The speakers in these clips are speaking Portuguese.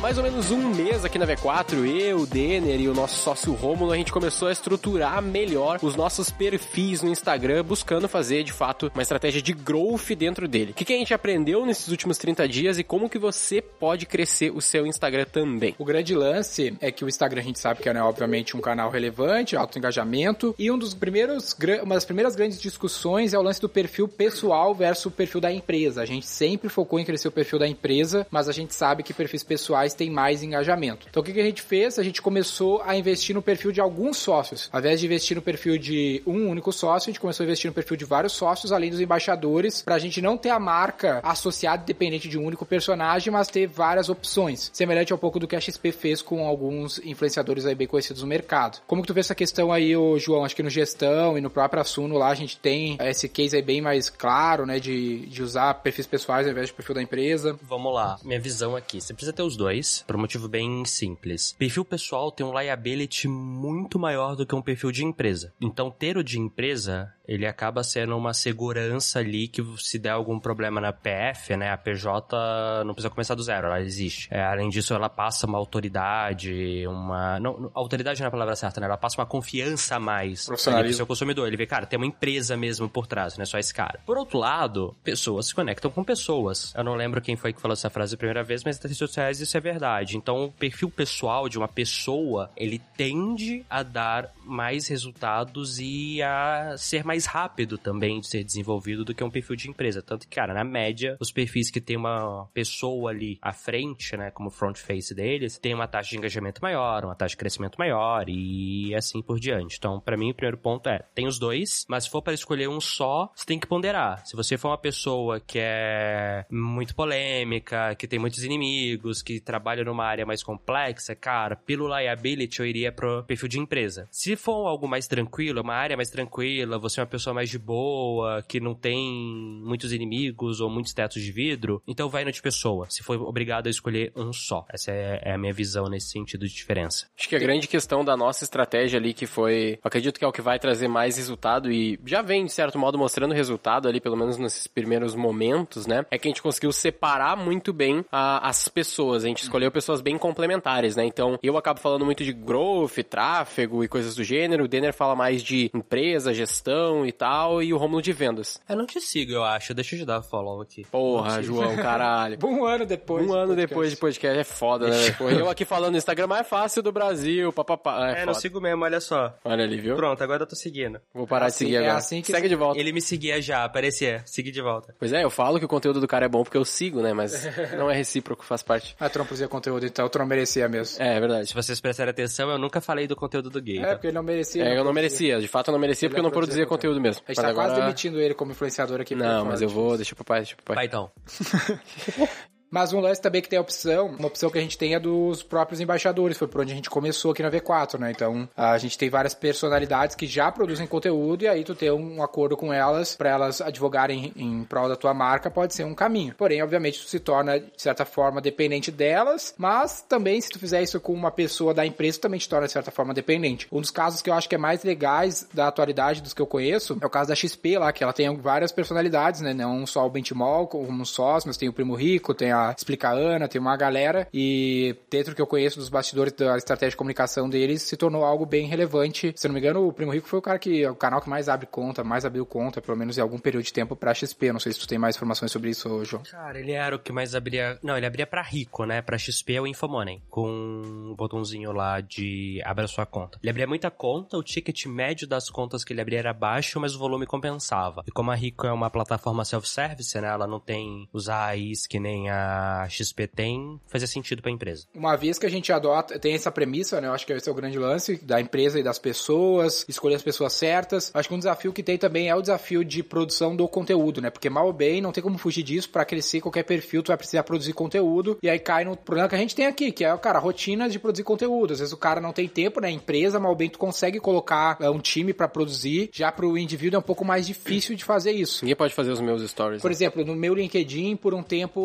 Mais ou menos um mês aqui na V4, eu, o Denner e o nosso sócio Rômulo, a gente começou a estruturar melhor os nossos perfis no Instagram, buscando fazer, de fato, uma estratégia de growth dentro dele. O que, que a gente aprendeu nesses últimos 30 dias e como que você pode crescer o seu Instagram também? O grande lance é que o Instagram a gente sabe que é, né, obviamente, um canal relevante, alto engajamento, e um dos primeiros, uma das primeiras grandes discussões é o lance do perfil pessoal versus o perfil da empresa. A gente sempre focou em crescer o perfil da empresa, mas a gente sabe que perfis pessoais têm mais engajamento. Então o que, que a gente fez? A gente começou a investir no perfil de alguns sócios. Ao invés de investir no perfil de um único sócio, a gente começou a investir no perfil de vários sócios, além dos embaixadores, para a gente não ter a marca associada dependente de um único personagem, mas ter várias opções. Semelhante ao pouco do que a XP fez com alguns influenciadores aí bem conhecidos no mercado. Como que tu vê essa questão aí, ô, João? Acho que no gestão e no próprio Assuno lá a gente tem esse case aí bem mais claro, né, de, de usar perfis pessoais ao invés de perfil da empresa. Vamos lá, minha visão aqui. Você precisa ter os dois, por um motivo bem simples. Perfil pessoal tem um liability muito maior do que um perfil de empresa. Então, ter o de empresa ele acaba sendo uma segurança ali que se der algum problema na PF, né, a PJ não precisa começar do zero, ela existe. É, além disso, ela passa uma autoridade, uma... Não, autoridade não é a palavra certa, né? Ela passa uma confiança a mais pro seu consumidor. Ele vê, cara, tem uma empresa mesmo por trás, não é só esse cara. Por outro lado, pessoas se conectam com pessoas. Eu não lembro quem foi que falou essa frase a primeira vez, mas nas redes sociais isso é verdade. Então, o perfil pessoal de uma pessoa, ele tende a dar mais resultados e a ser mais rápido também de ser desenvolvido do que um perfil de empresa. Tanto que, cara, na média, os perfis que tem uma pessoa ali à frente, né, como front face deles, tem uma taxa de engajamento maior, uma taxa de crescimento maior e assim por diante. Então, para mim, o primeiro ponto é, tem os dois, mas se for para escolher um só, você tem que ponderar. Se você for uma pessoa que é muito polêmica, que tem muitos inimigos, que trabalha numa área mais complexa, cara, pelo liability eu iria pro perfil de empresa. Se for algo mais tranquilo, uma área mais tranquila, você é uma pessoa mais de boa, que não tem muitos inimigos ou muitos tetos de vidro, então vai no de pessoa. Se for obrigado a escolher um só. Essa é, é a minha visão nesse sentido de diferença. Acho que a grande questão da nossa estratégia ali, que foi, acredito que é o que vai trazer mais resultado e já vem, de certo modo, mostrando resultado ali, pelo menos nesses primeiros momentos, né? É que a gente conseguiu separar muito bem a, as pessoas. A gente escolheu pessoas bem complementares, né? Então, eu acabo falando muito de growth, tráfego e coisas do gênero. O Denner fala mais de empresa, gestão e tal, e o Romulo de vendas. Eu não te sigo, eu acho. Deixa eu te dar follow aqui. Porra, João, caralho. um ano depois. Um ano depois de podcast. É foda, né? Eu aqui falando no Instagram mais fácil do Brasil, papapá. É, é não sigo mesmo, olha só. Olha ali, viu? Pronto, agora eu tô seguindo. Vou parar assim, de seguir é agora. assim que Segue de volta. Ele me seguia já, aparecia. Segui de volta. Pois é, eu falo que o conteúdo do cara é bom porque eu sigo, né? Mas não é recíproco, faz parte. Ah, tu não produzia conteúdo, então tu não merecia mesmo. É, é verdade. Se vocês prestarem atenção, eu nunca falei do conteúdo do gay. É, tá? porque ele não merecia. É, eu não merecia. De fato, eu não merecia porque eu não produzia conteúdo mesmo. A gente Mas tá agora... quase demitindo ele como influenciador aqui. Não, mas eu vou, deixa pro pai, deixa pro pai. Vai então. Mas um lance também que tem a opção, uma opção que a gente tem é dos próprios embaixadores, foi por onde a gente começou aqui na V4, né? Então, a gente tem várias personalidades que já produzem conteúdo e aí tu ter um acordo com elas para elas advogarem em prol da tua marca pode ser um caminho. Porém, obviamente, tu se torna de certa forma dependente delas, mas também se tu fizer isso com uma pessoa da empresa, também te torna de certa forma dependente. Um dos casos que eu acho que é mais legais da atualidade dos que eu conheço é o caso da XP lá, que ela tem várias personalidades, né? Não só o Benchmall como sócio, mas tem o Primo Rico, tem a Explica Ana, tem uma galera e dentro que eu conheço dos bastidores da estratégia de comunicação deles, se tornou algo bem relevante. Se não me engano, o Primo Rico foi o cara que, o canal que mais abre conta, mais abriu conta, pelo menos em algum período de tempo pra XP. Não sei se tu tem mais informações sobre isso, João. Cara, ele era o que mais abria. Não, ele abria pra rico, né? Pra XP é o Infomoney. Com um botãozinho lá de abra sua conta. Ele abria muita conta, o ticket médio das contas que ele abria era baixo, mas o volume compensava. E como a Rico é uma plataforma self-service, né? Ela não tem os AIs que nem a a XP tem, fazia sentido pra empresa. Uma vez que a gente adota, tem essa premissa, né? Eu acho que esse é o grande lance da empresa e das pessoas, escolher as pessoas certas. Acho que um desafio que tem também é o desafio de produção do conteúdo, né? Porque mal ou bem, não tem como fugir disso, para crescer qualquer perfil, tu vai precisar produzir conteúdo, e aí cai no problema que a gente tem aqui, que é, cara, a rotina de produzir conteúdo. Às vezes o cara não tem tempo, né? Empresa, mal ou bem, tu consegue colocar é, um time para produzir, já pro indivíduo é um pouco mais difícil de fazer isso. Ninguém pode fazer os meus stories. Por né? exemplo, no meu LinkedIn, por um tempo,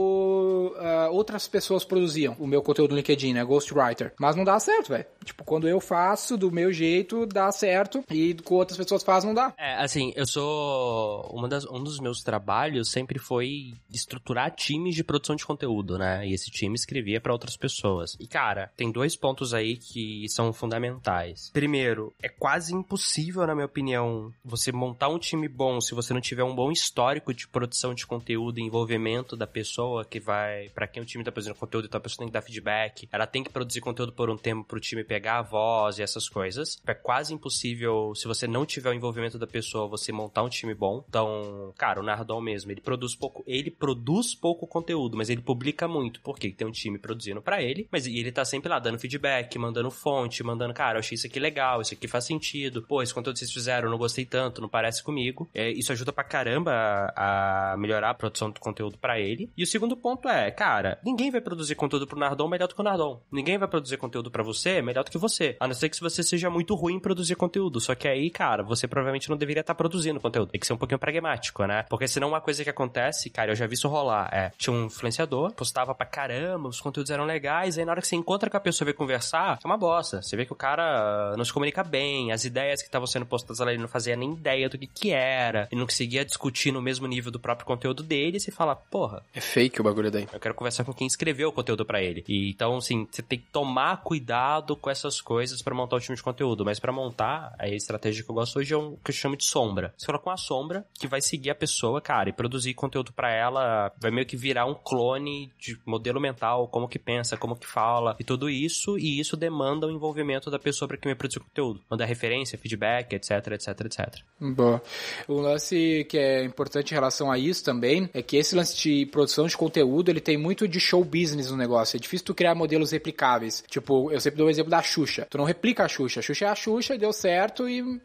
uh, outras pessoas produziam o meu conteúdo no LinkedIn, né? Ghostwriter. Mas não dá certo, velho. Tipo, quando eu faço do meu jeito, dá certo. E com outras pessoas fazem, não dá. É, assim, eu sou. Uma das, um dos meus trabalhos sempre foi estruturar times de produção de conteúdo, né? E esse time escrevia para outras pessoas. E, cara, tem dois pontos aí que são fundamentais. Primeiro, é quase impossível, na minha opinião, você montar um time bom se você não tiver um bom histórico de produção de conteúdo e envolvimento da pessoa que vai. Para quem o time tá produzindo conteúdo, então a pessoa tem que dar feedback. Ela tem que produzir conteúdo por um tempo pro time pegar a voz e essas coisas. É quase impossível, se você não tiver o envolvimento da pessoa, você montar um time bom. Então, cara, o Nardon mesmo, ele produz pouco, ele produz pouco conteúdo, mas ele publica muito, porque tem um time produzindo para ele, mas ele tá sempre lá dando feedback, mandando fonte, mandando, cara, eu achei isso aqui legal, isso aqui faz sentido. Pô, esse conteúdo que vocês fizeram, eu não gostei tanto, não parece comigo. É, isso ajuda pra caramba a, a melhorar a produção do conteúdo para ele. E o segundo ponto é, cara, ninguém vai produzir conteúdo pro Nardon melhor do que o Nardon. Ninguém vai produzir conteúdo para você melhor do que você. A não ser que você seja muito ruim em produzir conteúdo. Só que aí, cara, você provavelmente não deveria estar produzindo conteúdo. Tem que ser um pouquinho pragmático, né? Porque senão uma coisa que acontece, cara, eu já vi isso rolar. É, tinha um influenciador, postava pra caramba, os conteúdos eram legais, aí na hora que você encontra com a pessoa e conversar, é uma bosta. Você vê que o cara não se comunica bem, as ideias que estavam sendo postadas ali ele não fazia nem ideia do que que era, e não conseguia discutir no mesmo nível do próprio conteúdo dele, e você fala, porra. É fake o bagulho daí. Eu quero conversar com quem escreveu o conteúdo para ele. E, então, assim, você tem que tomar cuidado com essas coisas para montar o time de conteúdo. Mas para montar, a estratégia que eu gosto hoje é um que eu chamo de sombra. Você coloca uma sombra que vai seguir a pessoa, cara, e produzir conteúdo para ela, vai meio que virar um clone de modelo mental, como que pensa, como que fala, e tudo isso, e isso demanda o envolvimento da pessoa para que me produza conteúdo. Mandar referência, feedback, etc, etc, etc. Boa. Um lance que é importante em relação a isso também é que esse lance de produção de conteúdo, ele tem muito de show business no negócio. É difícil tu criar modelos replicáveis. Tipo, eu sempre dou o exemplo da Xuxa. Tu não replica a Xuxa. A Xuxa é a Xuxa deu certo e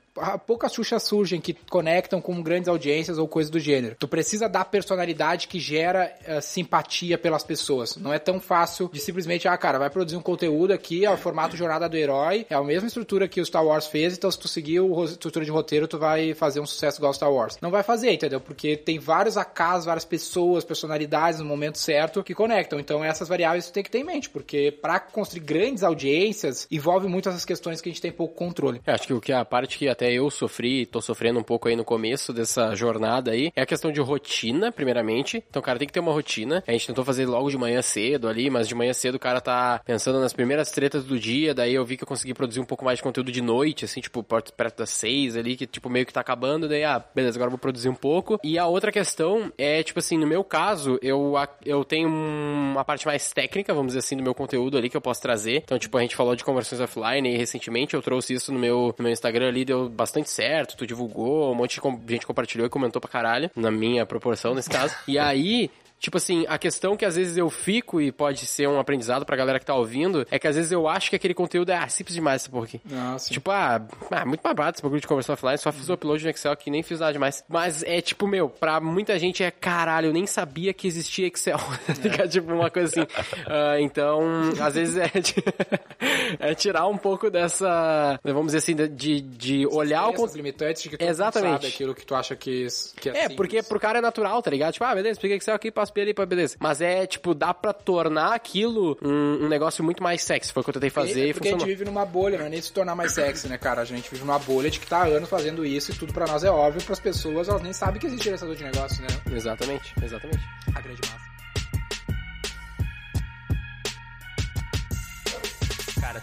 poucas Xuxas surgem que conectam com grandes audiências ou coisas do gênero. Tu precisa dar personalidade que gera uh, simpatia pelas pessoas. Não é tão fácil de simplesmente, ah, cara, vai produzir um conteúdo aqui, é o formato Jornada do Herói, é a mesma estrutura que o Star Wars fez, então se tu seguir a estrutura de roteiro, tu vai fazer um sucesso igual ao Star Wars. Não vai fazer, entendeu? Porque tem vários acasos, várias pessoas, personalidades no momento certo que conectam. Então essas variáveis tu tem que ter em mente, porque para construir grandes audiências, envolve muito essas questões que a gente tem pouco controle. Eu acho que o que a parte que até eu sofri, tô sofrendo um pouco aí no começo dessa jornada aí, é a questão de rotina, primeiramente. Então, cara, tem que ter uma rotina. A gente tentou fazer logo de manhã cedo ali, mas de manhã cedo o cara tá pensando nas primeiras tretas do dia, daí eu vi que eu consegui produzir um pouco mais de conteúdo de noite, assim, tipo, perto das seis ali, que tipo, meio que tá acabando, daí, ah, beleza, agora eu vou produzir um pouco. E a outra questão é, tipo assim, no meu caso, eu, eu tenho uma parte mais técnica, vamos dizer assim, do meu conteúdo ali que eu posso trazer. Então, tipo, a gente falou de conversões offline e recentemente eu trouxe isso no meu, no meu Instagram ali, deu bastante certo, tu divulgou, um monte de gente compartilhou e comentou pra caralho, na minha proporção nesse caso. E aí, Tipo assim, a questão que às vezes eu fico e pode ser um aprendizado pra galera que tá ouvindo, é que às vezes eu acho que aquele conteúdo é ah, simples demais essa porra aqui. Nossa. Tipo, ah, ah, muito babado esse bagulho de conversão offline, só fiz o upload no Excel aqui, nem fiz nada demais. Mas é tipo, meu, pra muita gente é caralho, eu nem sabia que existia Excel. Fica tipo uma coisa assim. Uh, então, às vezes é, é tirar um pouco dessa, vamos dizer assim, de, de olhar o conteúdo. limitantes que tu Exatamente. sabe aquilo que tu acha que, que é É, simples. porque pro cara é natural, tá ligado? Tipo, ah, beleza, peguei Excel aqui, passo ali, pra beleza. Mas é, tipo, dá pra tornar aquilo um, um negócio muito mais sexy. Foi o que eu tentei fazer é e porque a gente vive numa bolha, não é nem se tornar mais sexy, né, cara? A gente vive numa bolha de que tá há anos fazendo isso e tudo pra nós é óbvio, pras pessoas elas nem sabem que existe gerenciador de negócio, né? Exatamente, exatamente. A grande massa.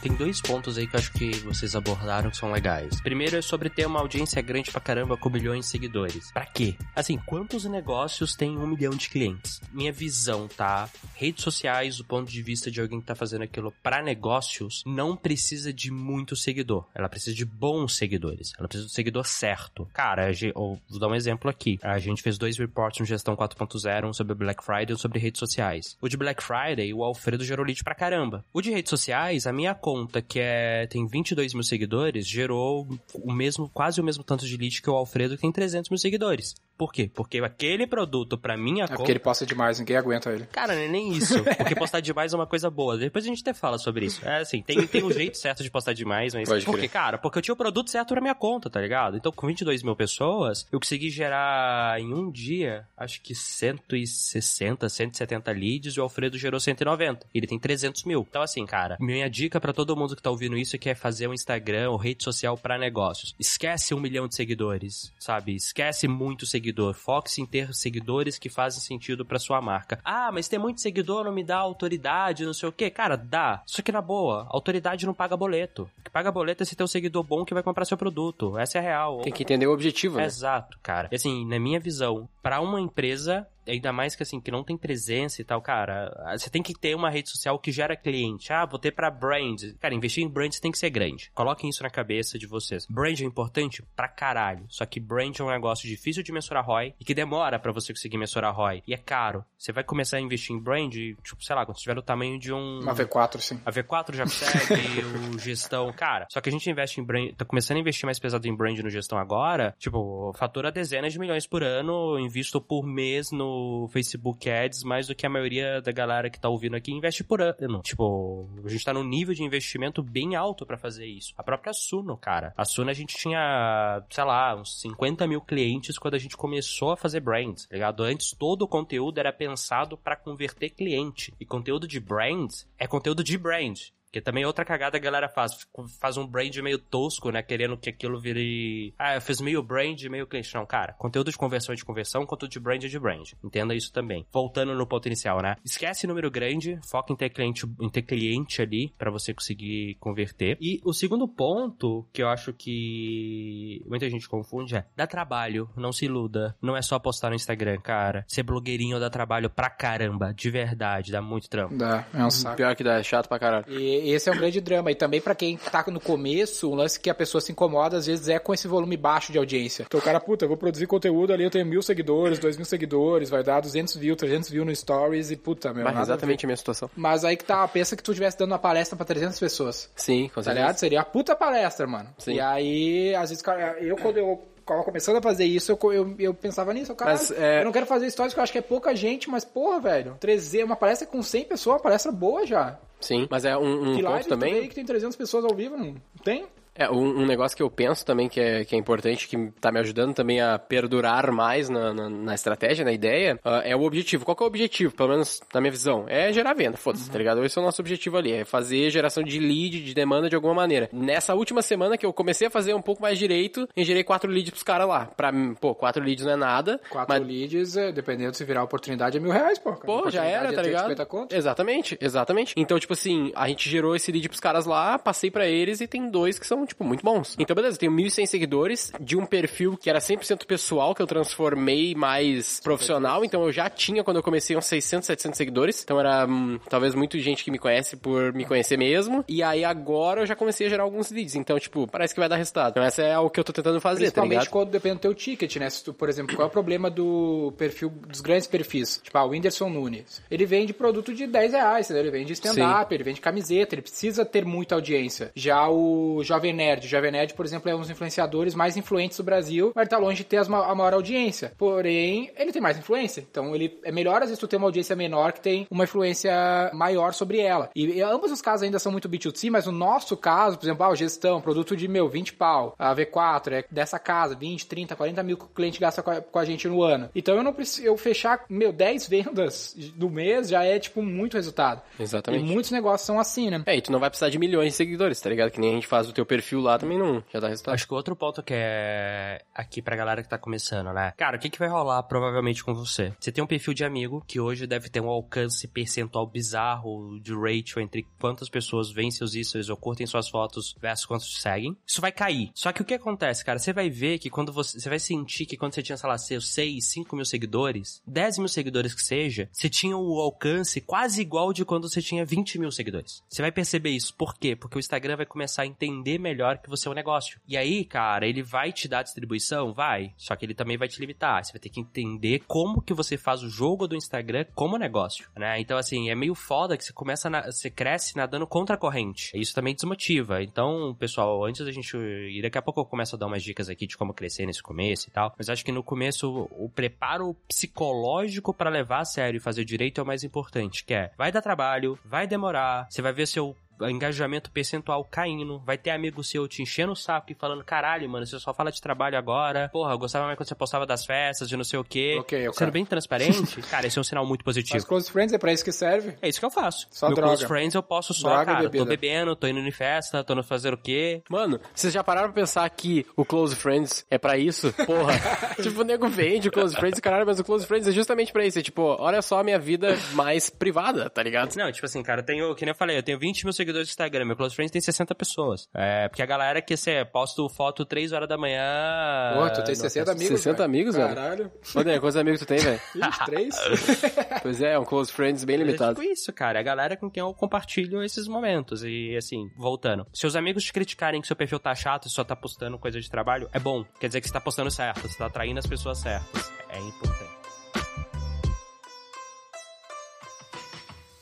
Tem dois pontos aí que eu acho que vocês abordaram que são legais. Primeiro é sobre ter uma audiência grande pra caramba com milhões de seguidores. Pra quê? Assim, quantos negócios têm um milhão de clientes? Minha visão, tá? Redes sociais, do ponto de vista de alguém que tá fazendo aquilo pra negócios, não precisa de muito seguidor. Ela precisa de bons seguidores. Ela precisa do seguidor certo. Cara, vou dar um exemplo aqui. A gente fez dois reports no Gestão 4.0, um sobre Black Friday e sobre redes sociais. O de Black Friday, o Alfredo gerou lead pra caramba. O de redes sociais, a minha conta, que é tem 22 mil seguidores, gerou o mesmo, quase o mesmo tanto de lead que o Alfredo, que tem 300 mil seguidores. Por quê? Porque aquele produto, pra minha é porque ele posta demais, ninguém aguenta ele. Cara, não é nem isso. Porque postar demais é uma coisa boa. Depois a gente até fala sobre isso. É assim, tem, tem um jeito certo de postar demais, mas... Pode Por crer. quê, cara? Porque eu tinha o produto certo pra minha conta, tá ligado? Então, com 22 mil pessoas, eu consegui gerar em um dia, acho que 160, 170 leads e o Alfredo gerou 190. Ele tem 300 mil. Então, assim, cara, minha dica pra todo mundo que tá ouvindo isso é que é fazer um Instagram ou rede social pra negócios. Esquece um milhão de seguidores, sabe? Esquece muito seguidor. Foque-se em ter seguidores que fazem sentido pra sua marca. Ah, mas ter muito seguidor não me dá autoridade, não sei o quê. Cara, dá. Só que na boa, autoridade não paga boleto. O que paga boleto é se ter um seguidor bom que vai comprar seu produto. Essa é a real. Tem que entender o objetivo, né? Exato, cara. E assim, na minha visão, pra uma empresa, ainda mais que assim, que não tem presença e tal, cara, você tem que ter uma rede social que gera cliente. Ah, vou ter pra brand. Cara, investir em brand tem que ser grande. Coloquem isso na cabeça de vocês. Brand é importante pra caralho. Só que brand é um negócio difícil de mensurar ROI e que demora pra você conseguir mensurar ROI. E é caro. Você vai começar a investir em brand, tipo, sei lá, quando tiver o tamanho de um. Uma V4, sim. A V4 já consegue, o gestão. Cara, só que a gente investe em brand. Tá começando a investir mais pesado em brand no gestão agora. Tipo, fatura dezenas de milhões por ano, invisto por mês no Facebook Ads, mais do que a maioria da galera que tá ouvindo aqui investe por ano. Tipo, a gente tá num nível de investimento bem alto pra fazer isso. A própria Suno, cara. A Suno a gente tinha, sei lá, uns 50 mil clientes quando a gente começou a fazer brands, tá ligado? Antes todo o conteúdo era pensado pra converter cliente. E conteúdo de brands é conteúdo de brand. Que também outra cagada a galera faz. Faz um brand meio tosco, né? Querendo que aquilo vire. Ah, eu fiz meio brand, meio cliente. Não, cara. Conteúdo de conversão é de conversão, conteúdo de brand é de brand. Entenda isso também. Voltando no ponto inicial, né? Esquece número grande, foca em ter cliente, em ter cliente ali para você conseguir converter. E o segundo ponto que eu acho que muita gente confunde é: dá trabalho, não se iluda. Não é só postar no Instagram, cara. Ser blogueirinho dá trabalho pra caramba, de verdade, dá muito trampo. Dá, é um saco. Pior que dá, é chato pra caralho. E esse é um grande drama. E também pra quem tá no começo, o lance que a pessoa se incomoda, às vezes, é com esse volume baixo de audiência. Então o cara, puta, eu vou produzir conteúdo ali, eu tenho mil seguidores, dois mil seguidores, vai dar 200 views, 300 views no Stories e puta, meu. Mas exatamente a minha situação. Mas aí que tá, pensa que tu estivesse dando uma palestra pra 300 pessoas. Sim, com Tá certeza. ligado? Seria a puta palestra, mano. Sim. E aí, às vezes, cara, eu quando eu tava começando a fazer isso, eu, eu, eu pensava nisso, cara, Mas, é- eu não quero fazer histórias que eu acho que é pouca gente, mas porra, velho, 300, uma palestra com 100 pessoas, uma palestra boa já. Sim, mas é um, um ponto live também. que tem 300 pessoas ao vivo, não tem? É, um, um negócio que eu penso também que é, que é importante, que tá me ajudando também a perdurar mais na, na, na estratégia, na ideia, ah, é o objetivo. Qual que é o objetivo, pelo menos na minha visão? É gerar venda, foda-se, tá ligado? Esse é o nosso objetivo ali, é fazer geração de lead, de demanda de alguma maneira. Nessa última semana que eu comecei a fazer um pouco mais direito, eu gerei quatro leads pros caras lá. Pra mim, pô, quatro leads não é nada. 4 mas... leads, é, dependendo se virar oportunidade, é mil reais, pô. Pô, já era, tá ligado? 50 conto. Exatamente, exatamente. Então, tipo assim, a gente gerou esse lead pros caras lá, passei pra eles e tem dois que são, tipo, muito bons. Então, beleza, eu tenho 1.100 seguidores de um perfil que era 100% pessoal, que eu transformei mais profissional. Então, eu já tinha, quando eu comecei, uns 600, 700 seguidores. Então, era hum, talvez muita gente que me conhece por me conhecer mesmo. E aí, agora, eu já comecei a gerar alguns leads. Então, tipo, parece que vai dar resultado. Então, essa é o que eu tô tentando fazer, tá Principalmente ligado? quando depende do teu ticket, né? Se tu, por exemplo, qual é o problema do perfil, dos grandes perfis? Tipo, ah, o Whindersson Nunes. Ele vende produto de 10 reais, entendeu? Ele vende stand-up, ele vende camiseta, ele precisa ter muita audiência. Já o Jovem Nerd, o Jovem Nerd, por exemplo, é um dos influenciadores mais influentes do Brasil, mas ele tá longe de ter as a maior audiência. Porém, ele tem mais influência. Então, ele é melhor, às vezes, tu ter uma audiência menor que tem uma influência maior sobre ela. E, e ambos os casos ainda são muito B2C, mas no nosso caso, por exemplo, ah, o gestão, produto de, meu, 20 pau, a V4 é dessa casa, 20, 30, 40 mil que o cliente gasta com a, com a gente no ano. Então, eu não preciso, eu fechar, meu, 10 vendas do mês já é, tipo, muito resultado. Exatamente. E muitos negócios são assim, né? É, e tu não vai precisar de milhões de seguidores, tá ligado? Que nem a gente faz o teu perfil perfil lá também não já dá resultado. Acho que outro ponto que é aqui pra galera que tá começando, né? Cara, o que, que vai rolar provavelmente com você? Você tem um perfil de amigo que hoje deve ter um alcance percentual bizarro de ratio entre quantas pessoas veem seus stories ou curtem suas fotos versus quantos seguem. Isso vai cair. Só que o que acontece, cara? Você vai ver que quando você. Você vai sentir que quando você tinha, sei lá, seus 6, 5 mil seguidores, 10 mil seguidores que seja, você tinha o alcance quase igual de quando você tinha 20 mil seguidores. Você vai perceber isso. Por quê? Porque o Instagram vai começar a entender melhor que você um negócio. E aí, cara, ele vai te dar distribuição? Vai. Só que ele também vai te limitar. Você vai ter que entender como que você faz o jogo do Instagram como negócio, né? Então, assim, é meio foda que você começa, na, você cresce nadando contra a corrente. Isso também desmotiva. Então, pessoal, antes da gente ir, daqui a pouco eu começo a dar umas dicas aqui de como crescer nesse começo e tal. Mas acho que no começo o, o preparo psicológico para levar a sério e fazer direito é o mais importante, que é vai dar trabalho, vai demorar, você vai ver seu engajamento percentual caindo, vai ter amigo seu te enchendo o saco e falando, caralho, mano, você só fala de trabalho agora, porra, eu gostava mais quando você postava das festas, de não sei o quê. Sendo bem transparente, cara, esse é um sinal muito positivo. Mas Close Friends é pra isso que serve. É isso que eu faço. Só Meu droga. close friends eu posso só, Droga cara, tô bebendo, tô indo em festa, tô no fazer o quê. Mano, vocês já pararam pra pensar que o Close Friends é pra isso? Porra. tipo, o nego vende o Close Friends, caralho, mas o Close Friends é justamente pra isso. É tipo, olha só a minha vida mais privada, tá ligado? Não, tipo assim, cara, eu tenho, que nem eu falei, eu tenho 20 mil seguidores no Instagram, meu close friends tem 60 pessoas. É, porque a galera que você posto foto 3 horas da manhã. Pô, tu tem não, 60 amigos, 60 velho. amigos, velho? Caralho. Olha, quantos amigos tu tem, velho? 23? Pois é, é um Close Friends bem É limitado. tipo isso, cara. É a galera com quem eu compartilho esses momentos. E assim, voltando. Se os amigos te criticarem que seu perfil tá chato e só tá postando coisa de trabalho, é bom. Quer dizer que você tá postando certo, você tá atraindo as pessoas certas. É importante.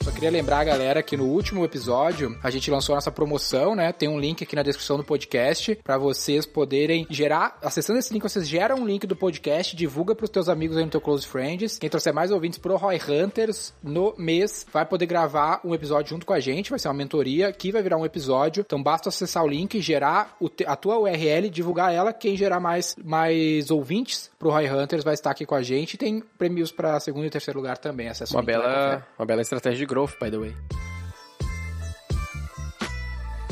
Só queria lembrar a galera que no último episódio a gente lançou a nossa promoção, né? Tem um link aqui na descrição do podcast pra vocês poderem gerar. Acessando esse link, vocês geram um link do podcast, divulga pros teus amigos aí no teu Close Friends. Quem trouxer mais ouvintes pro Roy Hunters no mês vai poder gravar um episódio junto com a gente. Vai ser uma mentoria que vai virar um episódio. Então basta acessar o link, gerar a tua URL, divulgar ela. Quem gerar mais, mais ouvintes pro Roy Hunters vai estar aqui com a gente. Tem prêmios pra segundo e terceiro lugar também. Acessa o Uma bela, uma bela estratégia de growth, by the way.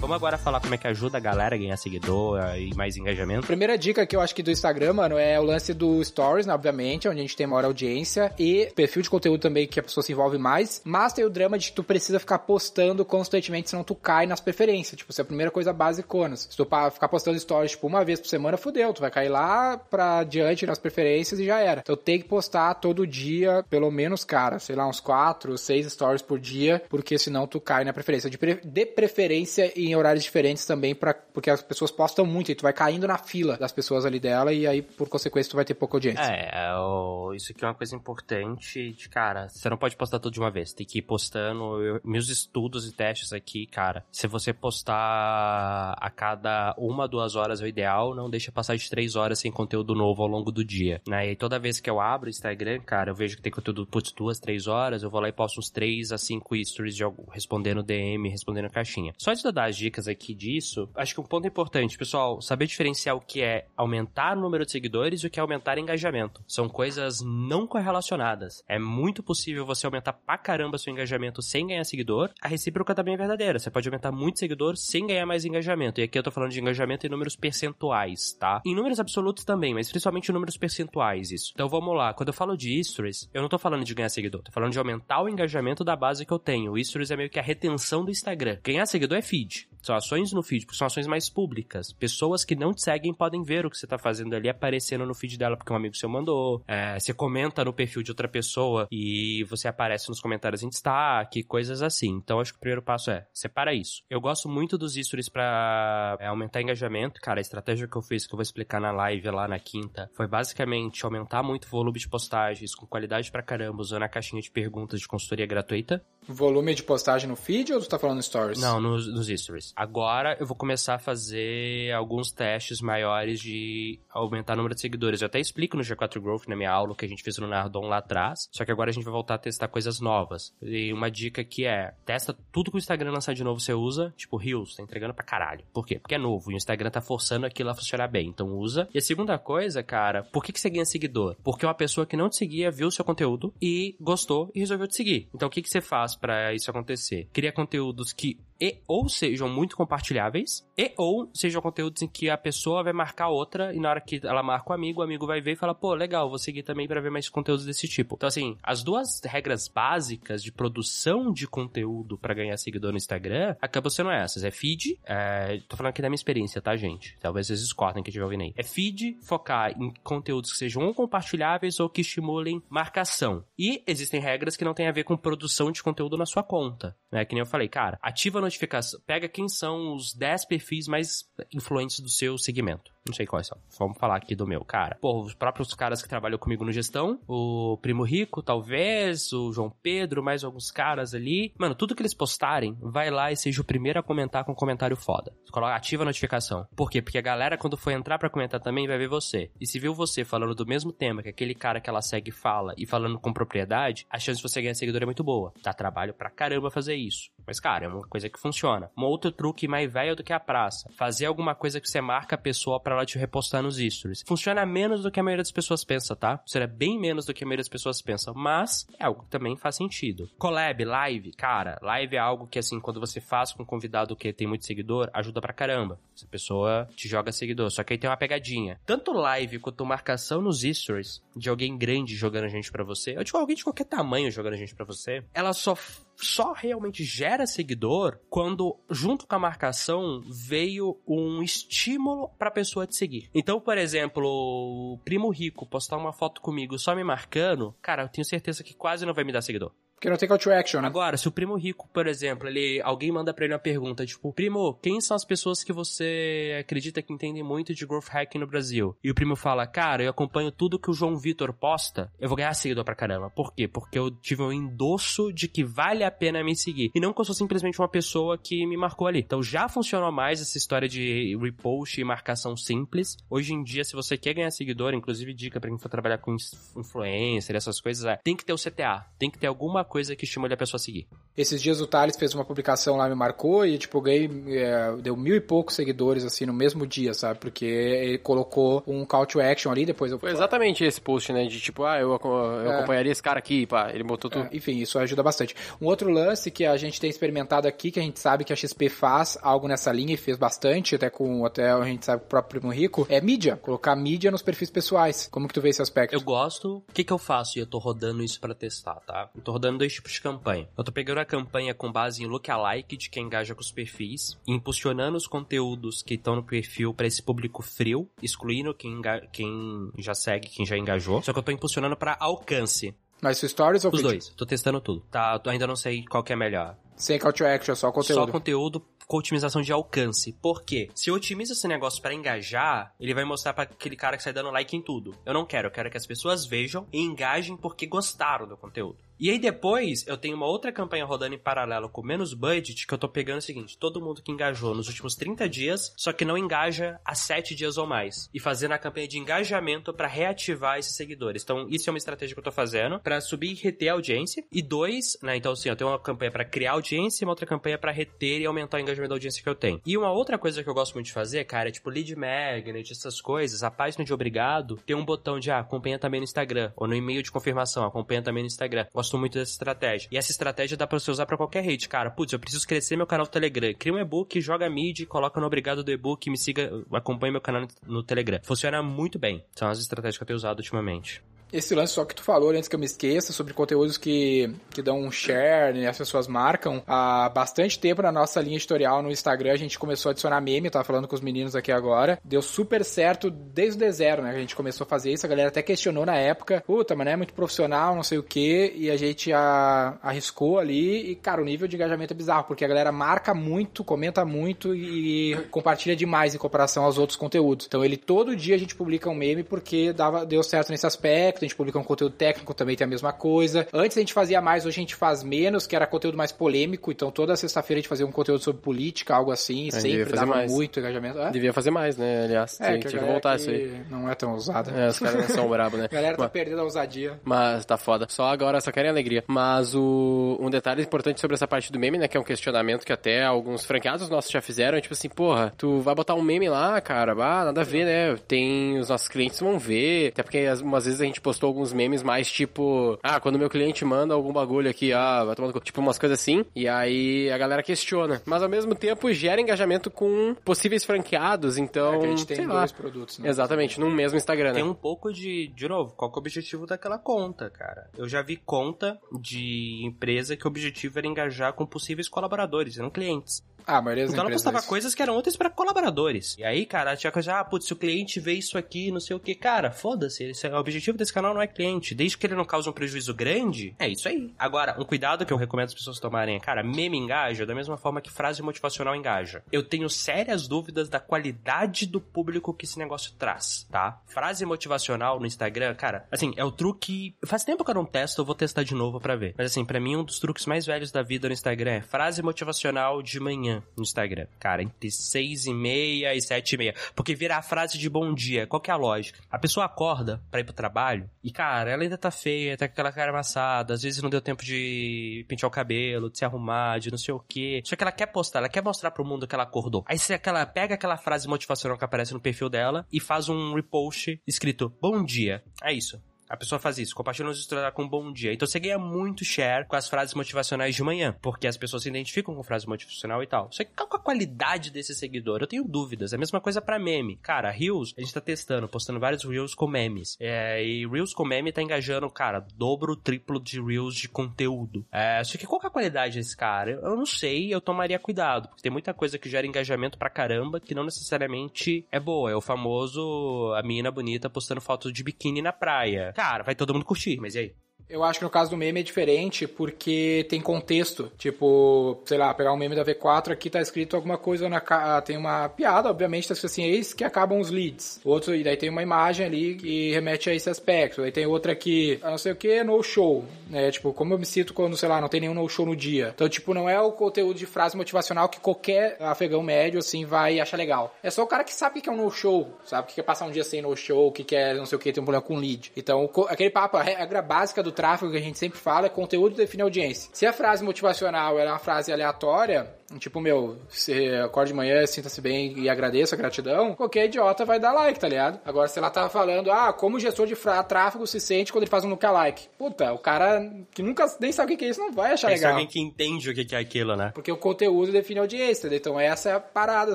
Vamos agora falar como é que ajuda a galera a ganhar seguidor e mais engajamento. Primeira dica que eu acho que do Instagram, mano, é o lance do Stories, né, obviamente, onde a gente tem maior audiência e perfil de conteúdo também que a pessoa se envolve mais, mas tem o drama de que tu precisa ficar postando constantemente, senão tu cai nas preferências. Tipo, isso é a primeira coisa basicona. Se tu ficar postando stories, tipo, uma vez por semana, fudeu, tu vai cair lá pra diante nas preferências e já era. Então tem que postar todo dia, pelo menos, cara, sei lá, uns quatro, seis stories por dia, porque senão tu cai na preferência. De, pre- de preferência em horários diferentes também, pra, porque as pessoas postam muito e tu vai caindo na fila das pessoas ali dela e aí, por consequência, tu vai ter pouca audiência. É, é, isso aqui é uma coisa importante de, cara, você não pode postar tudo de uma vez, tem que ir postando, eu- meus estudos e testes aqui, cara, se você postar a cada uma, duas horas é o ideal, não deixa passar de três horas sem conteúdo novo ao longo do dia, né, e toda vez que eu abro o Instagram, cara, eu vejo que tem conteúdo, putz, duas, três horas, eu vou lá e posto uns três a cinco stories de algo, respondendo DM, respondendo caixinha. Só de dar dicas aqui disso, acho que um ponto importante, pessoal, saber diferenciar o que é aumentar o número de seguidores e o que é aumentar engajamento. São coisas não correlacionadas. É muito possível você aumentar pra caramba seu engajamento sem ganhar seguidor. A recíproca também é verdadeira. Você pode aumentar muito seguidor sem ganhar mais engajamento. E aqui eu tô falando de engajamento em números percentuais, tá? Em números absolutos também, mas principalmente em números percentuais isso. Então vamos lá. Quando eu falo de stories, eu não tô falando de ganhar seguidor. Tô falando de aumentar o engajamento da base que eu tenho. O stories é meio que a retenção do Instagram. Ganhar seguidor é feed. São ações no feed, porque são ações mais públicas. Pessoas que não te seguem podem ver o que você tá fazendo ali aparecendo no feed dela porque um amigo seu mandou. É, você comenta no perfil de outra pessoa e você aparece nos comentários em destaque, coisas assim. Então acho que o primeiro passo é separa isso. Eu gosto muito dos stories pra é, aumentar engajamento. Cara, a estratégia que eu fiz, que eu vou explicar na live lá na quinta, foi basicamente aumentar muito o volume de postagens com qualidade pra caramba, usando a caixinha de perguntas de consultoria gratuita. Volume de postagem no feed ou tu tá falando Stories? Não, nos, nos stories. Agora eu vou começar a fazer alguns testes maiores de aumentar o número de seguidores. Eu até explico no G4 Growth, na minha aula que a gente fez no Nardon lá atrás. Só que agora a gente vai voltar a testar coisas novas. E uma dica que é, testa tudo que o Instagram lançar de novo você usa. Tipo, Reels, tá entregando pra caralho. Por quê? Porque é novo e o Instagram tá forçando aquilo a funcionar bem. Então usa. E a segunda coisa, cara, por que, que você ganha seguidor? Porque uma pessoa que não te seguia viu o seu conteúdo e gostou e resolveu te seguir. Então o que, que você faz pra isso acontecer? Cria conteúdos que e ou sejam muito compartilháveis, e ou sejam conteúdos em que a pessoa vai marcar outra e na hora que ela marca o amigo, o amigo vai ver e fala, pô, legal, vou seguir também para ver mais conteúdos desse tipo. Então, assim, as duas regras básicas de produção de conteúdo para ganhar seguidor no Instagram acabam sendo essas. É feed, é... tô falando aqui da minha experiência, tá, gente? Talvez vocês discordem que estiver ouvindo aí. É feed, focar em conteúdos que sejam compartilháveis ou que estimulem marcação. E existem regras que não têm a ver com produção de conteúdo na sua conta. Né? Que nem eu falei, cara, ativa a notificação, pega quem são os 10 perfis mais influentes do seu segmento. Não sei quais são. Vamos falar aqui do meu, cara. Pô, os próprios caras que trabalham comigo no gestão, o Primo Rico, talvez, o João Pedro, mais alguns caras ali. Mano, tudo que eles postarem, vai lá e seja o primeiro a comentar com um comentário foda. Coloca, ativa a notificação. Por quê? Porque a galera, quando for entrar para comentar também, vai ver você. E se viu você falando do mesmo tema que aquele cara que ela segue fala e falando com propriedade, a chance de você ganhar seguidor é muito boa. Dá trabalho pra caramba fazer isso. Mas, cara, é uma coisa que funciona. Um outro truque mais velho do que a praça. Fazer alguma coisa que você marca a pessoa para te repostar nos stories. Funciona menos do que a maioria das pessoas pensa, tá? Funciona bem menos do que a maioria das pessoas pensa, mas é algo que também faz sentido. Collab, live, cara, live é algo que, assim, quando você faz com um convidado que tem muito seguidor, ajuda pra caramba. Essa pessoa te joga seguidor. Só que aí tem uma pegadinha. Tanto live quanto marcação nos stories de alguém grande jogando a gente para você, ou de alguém de qualquer tamanho jogando a gente para você, ela só só realmente gera seguidor quando, junto com a marcação, veio um estímulo pra pessoa te seguir. Então, por exemplo, o primo rico postar uma foto comigo só me marcando, cara, eu tenho certeza que quase não vai me dar seguidor. Porque não tem call to action, né? Agora, se o primo rico, por exemplo, ele alguém manda pra ele uma pergunta, tipo, primo, quem são as pessoas que você acredita que entendem muito de growth hacking no Brasil? E o primo fala, cara, eu acompanho tudo que o João Vitor posta, eu vou ganhar seguidor pra caramba. Por quê? Porque eu tive um endosso de que vale a pena me seguir. E não que eu sou simplesmente uma pessoa que me marcou ali. Então já funcionou mais essa história de repost e marcação simples. Hoje em dia, se você quer ganhar seguidor, inclusive dica pra quem for trabalhar com influencer, essas coisas, é, tem que ter o CTA. Tem que ter alguma coisa que estimule a pessoa a seguir. Esses dias o Thales fez uma publicação lá, me marcou e, tipo, ganhei, é, deu mil e poucos seguidores, assim, no mesmo dia, sabe? Porque ele colocou um call to action ali, depois eu... Foi exatamente esse post, né? De tipo, ah, eu, eu é. acompanharia esse cara aqui, pá, ele botou tudo. É, enfim, isso ajuda bastante. Um outro lance que a gente tem experimentado aqui, que a gente sabe que a XP faz algo nessa linha e fez bastante, até com, até a gente sabe o próprio Primo Rico, é mídia. Colocar mídia nos perfis pessoais. Como que tu vê esse aspecto? Eu gosto. O que que eu faço? E eu tô rodando isso para testar, tá? Eu tô rodando dois tipos de campanha. Eu tô pegando a campanha com base em lookalike de quem engaja com os perfis, impulsionando os conteúdos que estão no perfil para esse público frio, excluindo quem, quem já segue, quem já engajou. Só que eu tô impulsionando para alcance. Mas stories ou Os dois. Tô testando tudo. Tá, ainda não sei qual que é melhor. Sem call to action, só conteúdo. Só conteúdo com otimização de alcance. Por quê? Se eu otimizo esse negócio para engajar, ele vai mostrar para aquele cara que sai dando like em tudo. Eu não quero, eu quero que as pessoas vejam e engajem porque gostaram do conteúdo. E aí depois eu tenho uma outra campanha rodando em paralelo com menos budget que eu tô pegando o seguinte: todo mundo que engajou nos últimos 30 dias, só que não engaja há 7 dias ou mais. E fazendo a campanha de engajamento para reativar esses seguidores. Então, isso é uma estratégia que eu tô fazendo para subir e reter a audiência. E dois, né? Então, assim, eu tenho uma campanha para criar audiência e uma outra campanha para reter e aumentar o engajamento da audiência que eu tenho. E uma outra coisa que eu gosto muito de fazer, cara, é tipo lead magnet, essas coisas. A página de obrigado tem um botão de ah, acompanha também no Instagram. Ou no e-mail de confirmação, acompanha também no Instagram. Gosto gosto muito dessa estratégia. E essa estratégia dá pra você usar para qualquer rede, cara. Putz, eu preciso crescer meu canal no Telegram. Cria um e-book, joga mid, coloca no obrigado do e-book, me siga, acompanhe meu canal no Telegram. Funciona muito bem. São as estratégias que eu tenho usado ultimamente esse lance só que tu falou, antes que eu me esqueça, sobre conteúdos que, que dão um share né, as pessoas marcam. Há bastante tempo na nossa linha editorial no Instagram a gente começou a adicionar meme, eu tava falando com os meninos aqui agora. Deu super certo desde o zero, né? A gente começou a fazer isso, a galera até questionou na época, puta, mas não é muito profissional, não sei o que, e a gente a, arriscou ali e, cara, o nível de engajamento é bizarro, porque a galera marca muito, comenta muito e compartilha demais em comparação aos outros conteúdos. Então ele todo dia a gente publica um meme porque dava, deu certo nesse aspecto a gente publica um conteúdo técnico, também tem a mesma coisa. Antes a gente fazia mais, hoje a gente faz menos, que era conteúdo mais polêmico, então toda sexta-feira a gente fazia um conteúdo sobre política, algo assim, é, sempre dava mais. muito engajamento. É? Devia fazer mais, né, aliás, é, tinha que, que voltar isso aí. Não é tão ousada. É, os caras não são bravos, né? A galera tá mas, perdendo a ousadia. Mas tá foda. Só agora só querem alegria. Mas o, um detalhe importante sobre essa parte do meme, né, que é um questionamento que até alguns franqueados nossos já fizeram, é tipo assim, porra, tu vai botar um meme lá, cara, ah, nada a ver, né, tem, os nossos clientes vão ver, até porque umas vezes a gente postou alguns memes mais tipo, ah, quando meu cliente manda algum bagulho aqui, ah, vai tomando tipo umas coisas assim, e aí a galera questiona. Mas ao mesmo tempo gera engajamento com possíveis franqueados, então, É que a gente tem sei dois lá. produtos, né? Exatamente, num mesmo Instagram, né? Tem um pouco de, de novo, qual que é o objetivo daquela conta, cara? Eu já vi conta de empresa que o objetivo era engajar com possíveis colaboradores, não clientes. Ah, a maioria das Então ela postava coisas que eram úteis pra colaboradores. E aí, cara, tinha coisa, ah, putz, se o cliente vê isso aqui, não sei o que. Cara, foda-se. é- O objetivo desse canal não é cliente. Desde que ele não cause um prejuízo grande, é isso aí. Agora, um cuidado que eu recomendo as pessoas tomarem é, cara, meme engaja da mesma forma que frase motivacional engaja. Eu tenho sérias dúvidas da qualidade do público que esse negócio traz, tá? Frase motivacional no Instagram, cara, assim, é o truque. Faz tempo que eu não testo, eu vou testar de novo pra ver. Mas assim, pra mim, um dos truques mais velhos da vida no Instagram é frase motivacional de manhã no Instagram. Cara, entre seis e meia e sete e meia. Porque vira a frase de bom dia. Qual que é a lógica? A pessoa acorda pra ir pro trabalho e, cara, ela ainda tá feia, tá com aquela cara amassada, às vezes não deu tempo de pentear o cabelo, de se arrumar, de não sei o quê. Só que ela quer postar, ela quer mostrar pro mundo que ela acordou. Aí você aquela, pega aquela frase motivacional que aparece no perfil dela e faz um repost escrito bom dia. É isso. A pessoa faz isso, compartilha nos stories com bom dia. Então você ganha muito share com as frases motivacionais de manhã, porque as pessoas se identificam com frase motivacional e tal. Só que qual a qualidade desse seguidor? Eu tenho dúvidas. É a mesma coisa pra meme. Cara, Reels, a gente tá testando, postando vários Reels com memes. É, e Reels com meme tá engajando, cara, dobro, triplo de Reels de conteúdo. É, só que qual é a qualidade desse cara? Eu, eu não sei, eu tomaria cuidado, porque tem muita coisa que gera engajamento pra caramba que não necessariamente é boa. É o famoso a mina bonita postando fotos de biquíni na praia. Cara, vai todo mundo curtir, mas e aí? Eu acho que no caso do meme é diferente porque tem contexto. Tipo, sei lá, pegar um meme da V4 aqui tá escrito alguma coisa na ca... tem uma piada, obviamente, tá escrito assim, eis que acabam os leads. Outro, e daí tem uma imagem ali que remete a esse aspecto. Aí tem outra aqui, a não sei o que, no show. Né? Tipo, como eu me sinto quando, sei lá, não tem nenhum no show no dia. Então, tipo, não é o conteúdo de frase motivacional que qualquer afegão médio, assim, vai achar legal. É só o cara que sabe o que é um no show, sabe? O que quer passar um dia sem no show, o que quer, não sei o que, tem um problema com lead. Então, aquele papo, a regra básica do tráfego que a gente sempre fala é conteúdo define audiência. Se a frase motivacional é uma frase aleatória, tipo, meu, você acorda de manhã, sinta-se bem e agradeça a gratidão, qualquer idiota vai dar like, tá ligado? Agora, se ela tá falando, ah, como o gestor de tráfego se sente quando ele faz um lookalike. Puta, o cara que nunca nem sabe o que é isso não vai achar Tem legal. alguém que entende o que é aquilo, né? Porque o conteúdo define a audiência, entendeu? Então essa é a parada.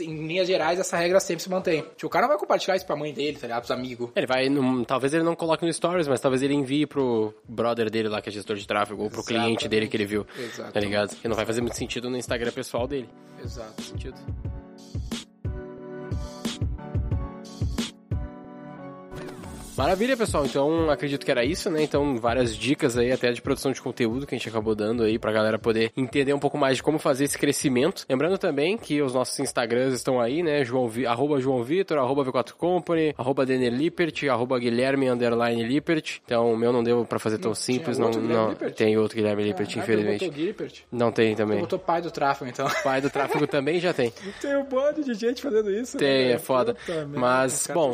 Em linhas gerais, essa regra sempre se mantém. Tipo, o cara não vai compartilhar isso pra mãe dele, tá ligado? Pros amigos. Ele vai, num- talvez ele não coloque no Stories, mas talvez ele envie pro brother dele lá, que é gestor de tráfego, ou pro Exatamente. cliente dele que ele viu. Exatamente. Tá ligado? Que não vai fazer muito sentido no Instagram pessoal dele. Exato. Sentido. Maravilha, pessoal. Então, acredito que era isso, né? Então, várias dicas aí até de produção de conteúdo que a gente acabou dando aí pra galera poder entender um pouco mais de como fazer esse crescimento. Lembrando também que os nossos Instagrams estão aí, né? João, Vi- arroba João Vitor, arroba V4 Company, arroba Denner Lippert, arroba Guilherme Underline Lippert. Então, o meu não deu pra fazer tão Não, simples, não, não Lippert? tem outro Guilherme Lippert, Caraca, infelizmente. botou Gilbert. Não tem também. Botou pai do tráfego, então. Pai do tráfego também já tem. Tem um monte de gente fazendo isso. Tem, né, é foda. Puta Mas, bom,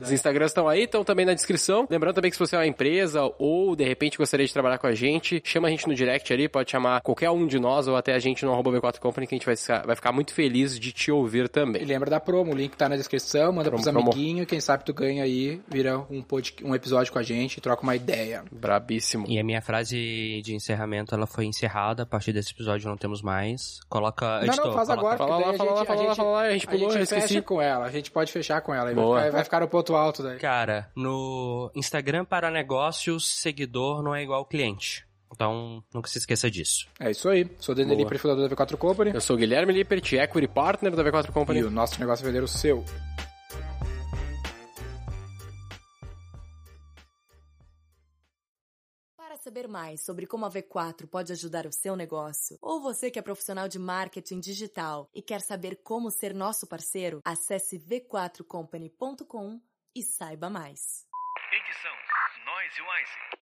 os Instagrams estão aí, estão também na descrição. Lembrando também que se você é uma empresa ou de repente gostaria de trabalhar com a gente, chama a gente no direct ali, pode chamar qualquer um de nós ou até a gente no arroba V4 Company que a gente vai ficar, vai ficar muito feliz de te ouvir E também. lembra da promo, o link tá na descrição, manda Promo, pros amiguinhos, quem sabe tu ganha aí, vira um, pod... um episódio com a gente, troca uma ideia. Brabíssimo. E a minha frase de encerramento, ela foi encerrada. A partir desse episódio não temos mais. Coloca. Não, editor, não, faz coloca- agora, Fala lá, fala lá, fala lá, fala lá, a gente pulou, a eu gente esqueci. fecha com ela, a gente pode fechar com ela, vai ficar, vai ficar no ponto alto daí. Cara, no Instagram para negócios, seguidor não é igual cliente. Então, nunca se esqueça disso. É isso aí, sou o Deneli, Boa. fundador da V4 Company, Eu sou o Guilherme Lippert, Equity Partner da V4 Company. e o nosso negócio é vender o seu. Para saber mais sobre como a V4 pode ajudar o seu negócio, ou você que é profissional de marketing digital e quer saber como ser nosso parceiro, acesse v4company.com e saiba mais. Edição Noise Wise.